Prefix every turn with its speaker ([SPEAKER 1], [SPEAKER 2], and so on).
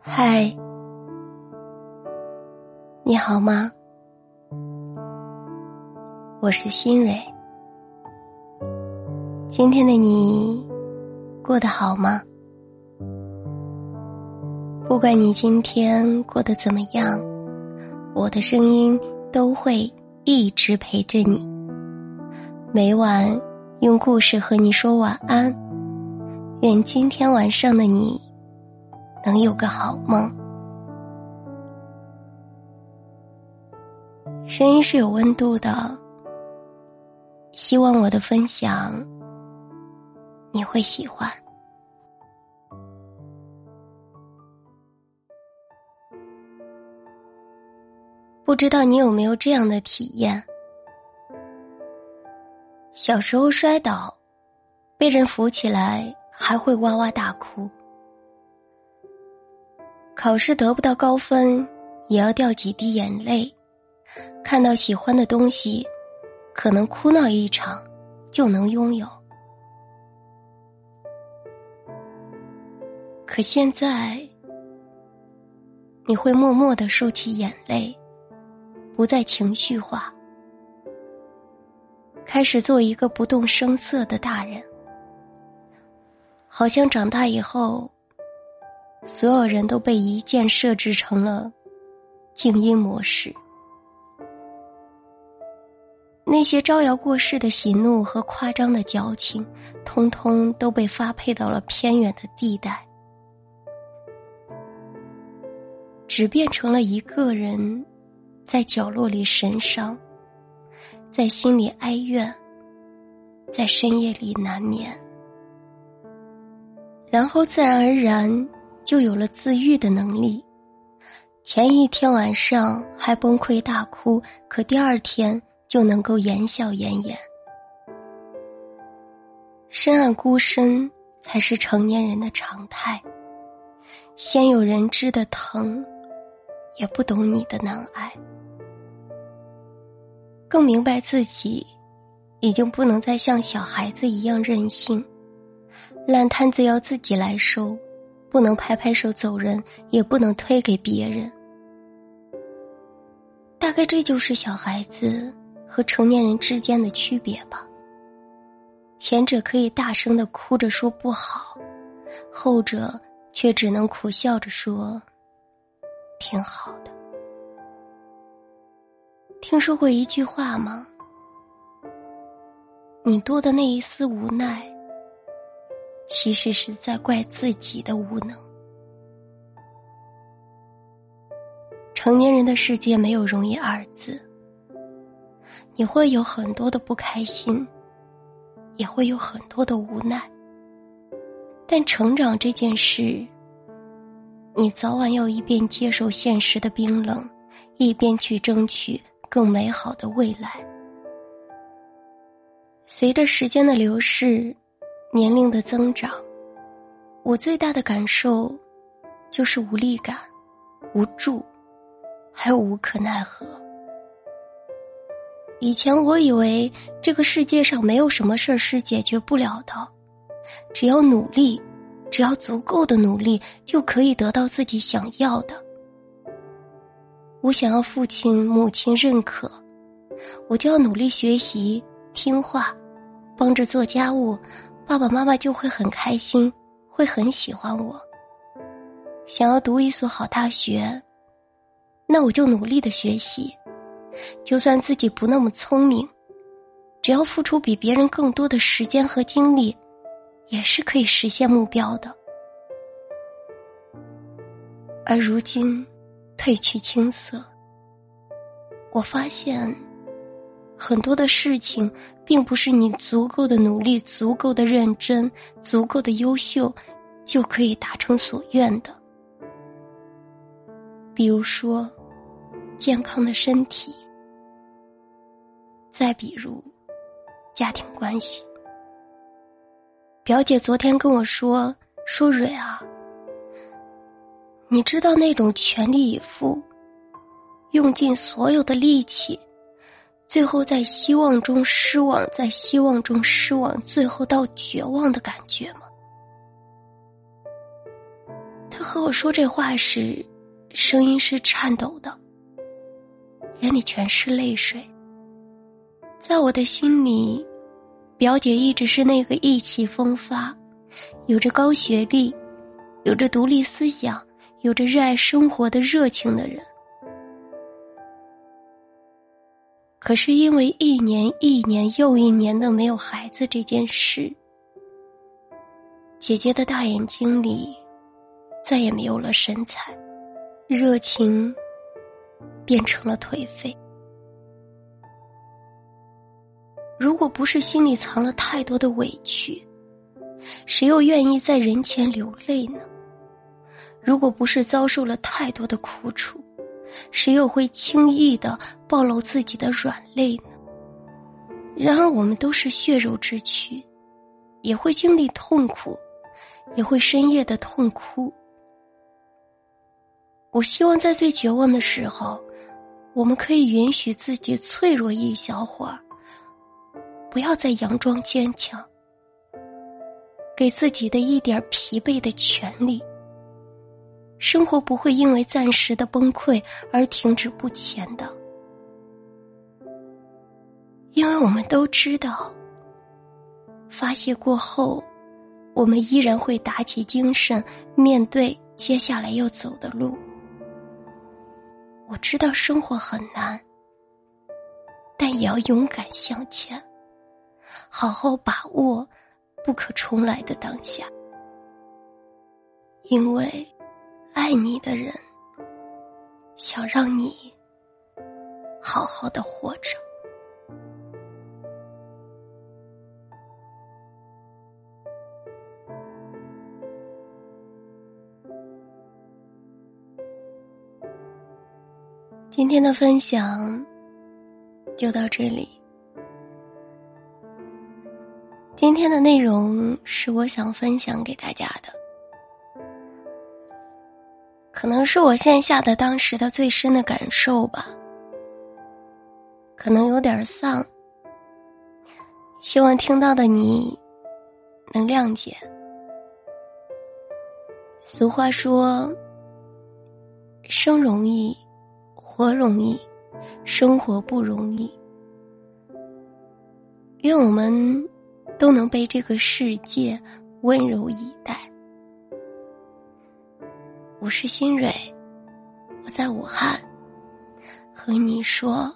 [SPEAKER 1] 嗨，你好吗？我是新蕊。今天的你过得好吗？不管你今天过得怎么样，我的声音都会一直陪着你。每晚用故事和你说晚安。愿今天晚上的你能有个好梦。声音是有温度的，希望我的分享你会喜欢。不知道你有没有这样的体验？小时候摔倒，被人扶起来。还会哇哇大哭，考试得不到高分，也要掉几滴眼泪；看到喜欢的东西，可能哭闹一场就能拥有。可现在，你会默默的收起眼泪，不再情绪化，开始做一个不动声色的大人。好像长大以后，所有人都被一键设置成了静音模式。那些招摇过市的喜怒和夸张的矫情，通通都被发配到了偏远的地带，只变成了一个人在角落里神伤，在心里哀怨，在深夜里难眠。然后自然而然就有了自愈的能力。前一天晚上还崩溃大哭，可第二天就能够言笑晏晏。深爱孤身才是成年人的常态。先有人知的疼，也不懂你的难挨，更明白自己已经不能再像小孩子一样任性。烂摊子要自己来收，不能拍拍手走人，也不能推给别人。大概这就是小孩子和成年人之间的区别吧。前者可以大声的哭着说不好，后者却只能苦笑着说挺好的。听说过一句话吗？你多的那一丝无奈。其实是在怪自己的无能。成年人的世界没有容易二字，你会有很多的不开心，也会有很多的无奈。但成长这件事，你早晚要一边接受现实的冰冷，一边去争取更美好的未来。随着时间的流逝。年龄的增长，我最大的感受就是无力感、无助，还有无可奈何。以前我以为这个世界上没有什么事儿是解决不了的，只要努力，只要足够的努力，就可以得到自己想要的。我想要父亲、母亲认可，我就要努力学习、听话，帮着做家务。爸爸妈妈就会很开心，会很喜欢我。想要读一所好大学，那我就努力的学习，就算自己不那么聪明，只要付出比别人更多的时间和精力，也是可以实现目标的。而如今，褪去青涩，我发现。很多的事情，并不是你足够的努力、足够的认真、足够的优秀，就可以达成所愿的。比如说，健康的身体；再比如，家庭关系。表姐昨天跟我说：“说蕊啊，你知道那种全力以赴，用尽所有的力气。”最后，在希望中失望，在希望中失望，最后到绝望的感觉吗？他和我说这话时，声音是颤抖的，眼里全是泪水。在我的心里，表姐一直是那个意气风发、有着高学历、有着独立思想、有着热爱生活的热情的人。可是因为一年一年又一年的没有孩子这件事，姐姐的大眼睛里再也没有了神采，热情变成了颓废。如果不是心里藏了太多的委屈，谁又愿意在人前流泪呢？如果不是遭受了太多的苦楚。谁又会轻易的暴露自己的软肋呢？然而，我们都是血肉之躯，也会经历痛苦，也会深夜的痛哭。我希望在最绝望的时候，我们可以允许自己脆弱一小会儿，不要再佯装坚强，给自己的一点疲惫的权利。生活不会因为暂时的崩溃而停止不前的，因为我们都知道，发泄过后，我们依然会打起精神面对接下来要走的路。我知道生活很难，但也要勇敢向前，好好把握不可重来的当下，因为。爱你的人，想让你好好的活着。今天的分享就到这里。今天的内容是我想分享给大家的。可能是我线下的当时的最深的感受吧，可能有点丧，希望听到的你能谅解。俗话说：“生容易，活容易，生活不容易。”愿我们都能被这个世界温柔以待。我是新蕊，我在武汉，和你说。